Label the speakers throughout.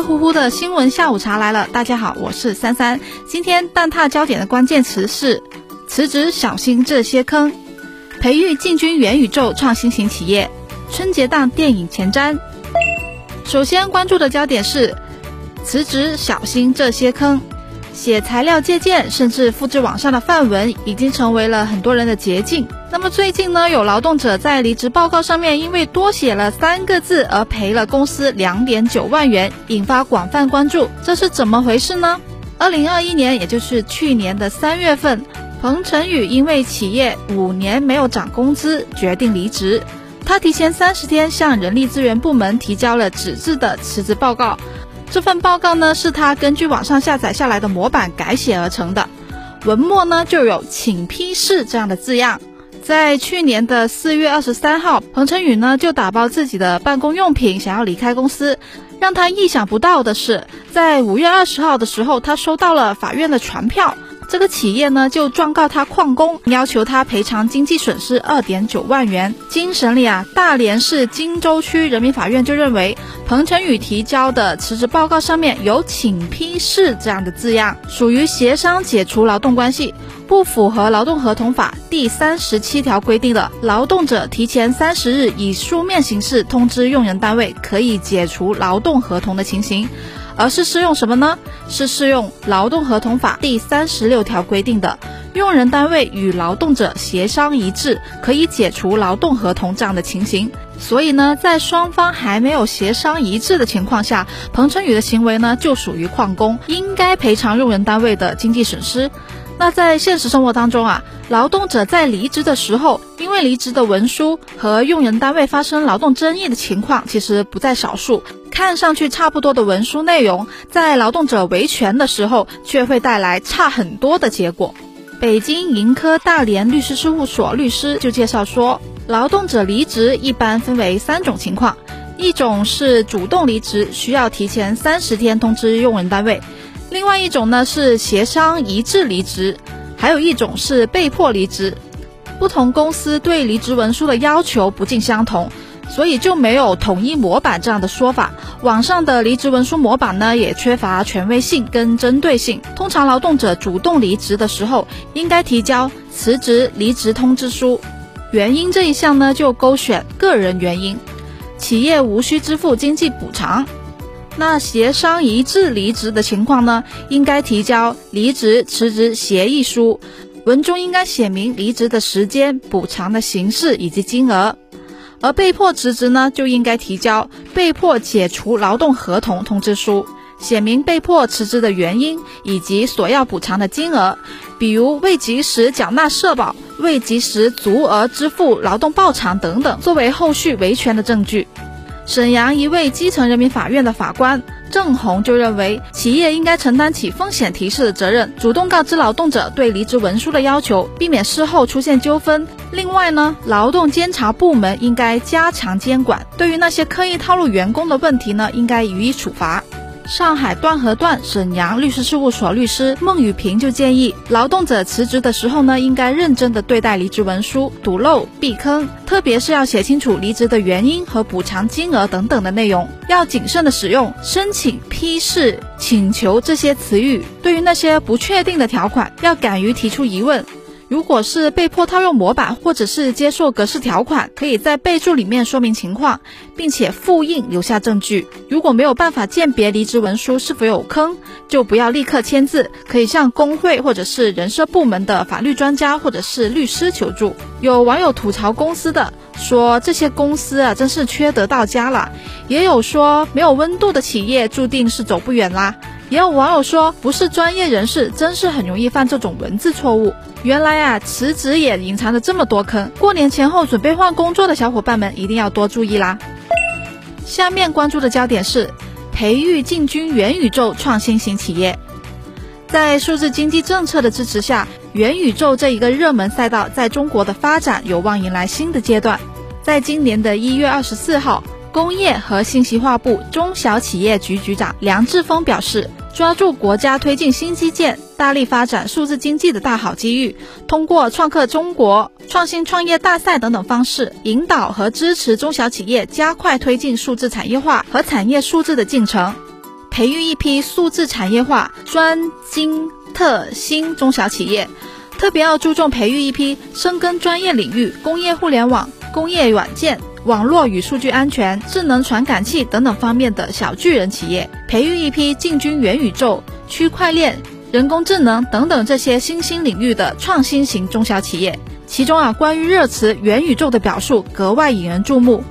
Speaker 1: 热乎乎的新闻下午茶来了，大家好，我是三三。今天蛋挞焦点的关键词是辞职小心这些坑，培育进军元宇宙创新型企业。春节档电影前瞻。首先关注的焦点是辞职小心这些坑。写材料借鉴，甚至复制网上的范文，已经成为了很多人的捷径。那么最近呢，有劳动者在离职报告上面因为多写了三个字而赔了公司两点九万元，引发广泛关注。这是怎么回事呢？二零二一年，也就是去年的三月份，彭晨宇因为企业五年没有涨工资，决定离职。他提前三十天向人力资源部门提交了纸质的辞职报告。这份报告呢，是他根据网上下载下来的模板改写而成的，文末呢就有“请批示”这样的字样。在去年的四月二十三号，彭晨宇呢就打包自己的办公用品，想要离开公司。让他意想不到的是，在五月二十号的时候，他收到了法院的传票。这个企业呢就状告他旷工，要求他赔偿经济损失二点九万元。经审理啊，大连市金州区人民法院就认为，彭晨宇提交的辞职报告上面有“请批示”这样的字样，属于协商解除劳动关系，不符合劳动合同法第三十七条规定的劳动者提前三十日以书面形式通知用人单位可以解除劳动合同的情形。而是适用什么呢？是适用劳动合同法第三十六条规定的，用人单位与劳动者协商一致，可以解除劳动合同这样的情形。所以呢，在双方还没有协商一致的情况下，彭春雨的行为呢就属于旷工，应该赔偿用人单位的经济损失。那在现实生活当中啊，劳动者在离职的时候，因为离职的文书和用人单位发生劳动争议的情况，其实不在少数。看上去差不多的文书内容，在劳动者维权的时候，却会带来差很多的结果。北京盈科大连律师事务所律师就介绍说，劳动者离职一般分为三种情况，一种是主动离职，需要提前三十天通知用人单位。另外一种呢是协商一致离职，还有一种是被迫离职。不同公司对离职文书的要求不尽相同，所以就没有统一模板这样的说法。网上的离职文书模板呢也缺乏权威性跟针对性。通常劳动者主动离职的时候，应该提交辞职离职通知书，原因这一项呢就勾选个人原因，企业无需支付经济补偿。那协商一致离职的情况呢，应该提交离职辞职协议书，文中应该写明离职的时间、补偿的形式以及金额。而被迫辞职呢，就应该提交被迫解除劳动合同通知书，写明被迫辞职的原因以及所要补偿的金额，比如未及时缴纳社保、未及时足额支付劳动报偿等等，作为后续维权的证据。沈阳一位基层人民法院的法官郑红就认为，企业应该承担起风险提示的责任，主动告知劳动者对离职文书的要求，避免事后出现纠纷。另外呢，劳动监察部门应该加强监管，对于那些刻意套路员工的问题呢，应该予以处罚。上海段和段沈阳律师事务所律师孟雨平就建议，劳动者辞职的时候呢，应该认真的对待离职文书，堵漏避坑，特别是要写清楚离职的原因和补偿金额等等的内容，要谨慎的使用申请、批示、请求这些词语。对于那些不确定的条款，要敢于提出疑问。如果是被迫套用模板，或者是接受格式条款，可以在备注里面说明情况，并且复印留下证据。如果没有办法鉴别离职文书是否有坑，就不要立刻签字，可以向工会或者是人社部门的法律专家或者是律师求助。有网友吐槽公司的，说这些公司啊真是缺德到家了；也有说没有温度的企业注定是走不远啦。也有网友说，不是专业人士，真是很容易犯这种文字错误。原来啊，辞职也隐藏着这么多坑。过年前后准备换工作的小伙伴们，一定要多注意啦。下面关注的焦点是，培育进军元宇宙创新型企业。在数字经济政策的支持下，元宇宙这一个热门赛道，在中国的发展有望迎来新的阶段。在今年的一月二十四号，工业和信息化部中小企业局局长梁志峰表示。抓住国家推进新基建、大力发展数字经济的大好机遇，通过创客中国、创新创业大赛等等方式，引导和支持中小企业加快推进数字产业化和产业数字的进程。培育一批数字产业化专精特新中小企业，特别要注重培育一批深耕专业领域、工业互联网、工业软件、网络与数据安全、智能传感器等等方面的小巨人企业，培育一批进军元宇宙、区块链、人工智能等等这些新兴领域的创新型中小企业。其中啊，关于热词元宇宙的表述格外引人注目。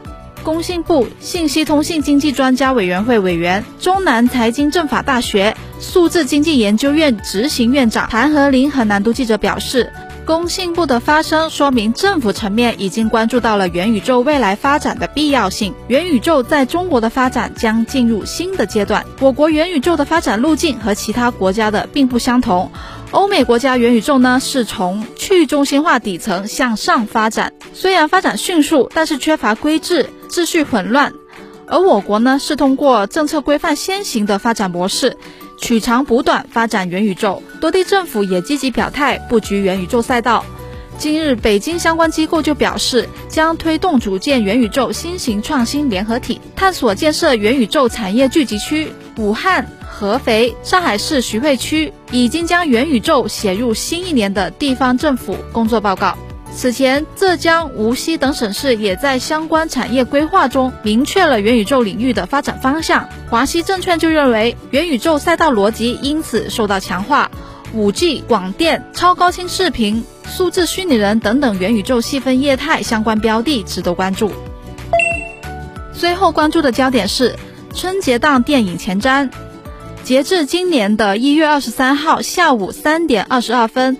Speaker 1: 工信部信息通信经济专家委员会委员、中南财经政法大学数字经济研究院执行院长谭和林和南都记者表示。工信部的发声说明，政府层面已经关注到了元宇宙未来发展的必要性。元宇宙在中国的发展将进入新的阶段。我国元宇宙的发展路径和其他国家的并不相同。欧美国家元宇宙呢是从去中心化底层向上发展，虽然发展迅速，但是缺乏规制，秩序混乱。而我国呢是通过政策规范先行的发展模式。取长补短发展元宇宙，多地政府也积极表态布局元宇宙赛道。今日，北京相关机构就表示，将推动组建元宇宙新型创新联合体，探索建设元宇宙产业聚集区。武汉、合肥、上海市徐汇区已经将元宇宙写入新一年的地方政府工作报告。此前，浙江、无锡等省市也在相关产业规划中明确了元宇宙领域的发展方向。华西证券就认为，元宇宙赛道逻辑因此受到强化。五 G、广电、超高清视频、数字虚拟人等等元宇宙细分业态相关标的值得关注。最后关注的焦点是春节档电影前瞻。截至今年的一月二十三号下午三点二十二分。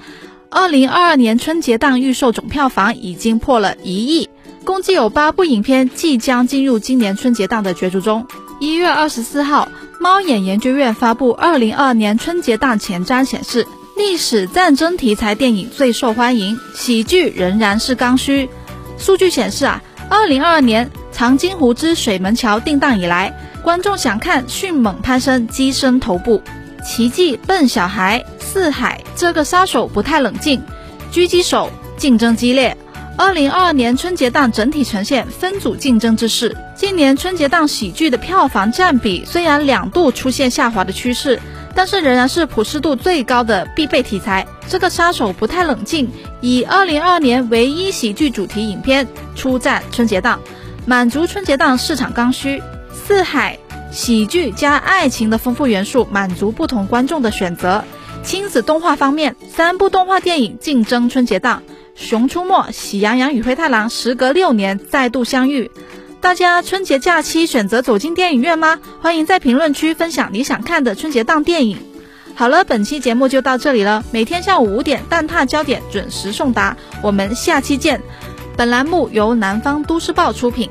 Speaker 1: 二零二二年春节档预售总票房已经破了一亿，共计有八部影片即将进入今年春节档的角逐中。一月二十四号，猫眼研究院发布二零二二年春节档前瞻显示，历史战争题材电影最受欢迎，喜剧仍然是刚需。数据显示啊，二零二二年《长津湖之水门桥》定档以来，观众想看迅猛攀升、跻身头部，《奇迹笨小孩》。四海这个杀手不太冷静，狙击手竞争激烈。二零二二年春节档整体呈现分组竞争之势。今年春节档喜剧的票房占比虽然两度出现下滑的趋势，但是仍然是普适度最高的必备题材。这个杀手不太冷静，以二零二二年唯一喜剧主题影片出战春节档，满足春节档市场刚需。四海喜剧加爱情的丰富元素，满足不同观众的选择。亲子动画方面，三部动画电影竞争春节档，《熊出没》《喜羊羊与灰太狼》时隔六年再度相遇。大家春节假期选择走进电影院吗？欢迎在评论区分享你想看的春节档电影。好了，本期节目就到这里了。每天下午五点，蛋挞焦点准时送达，我们下期见。本栏目由南方都市报出品。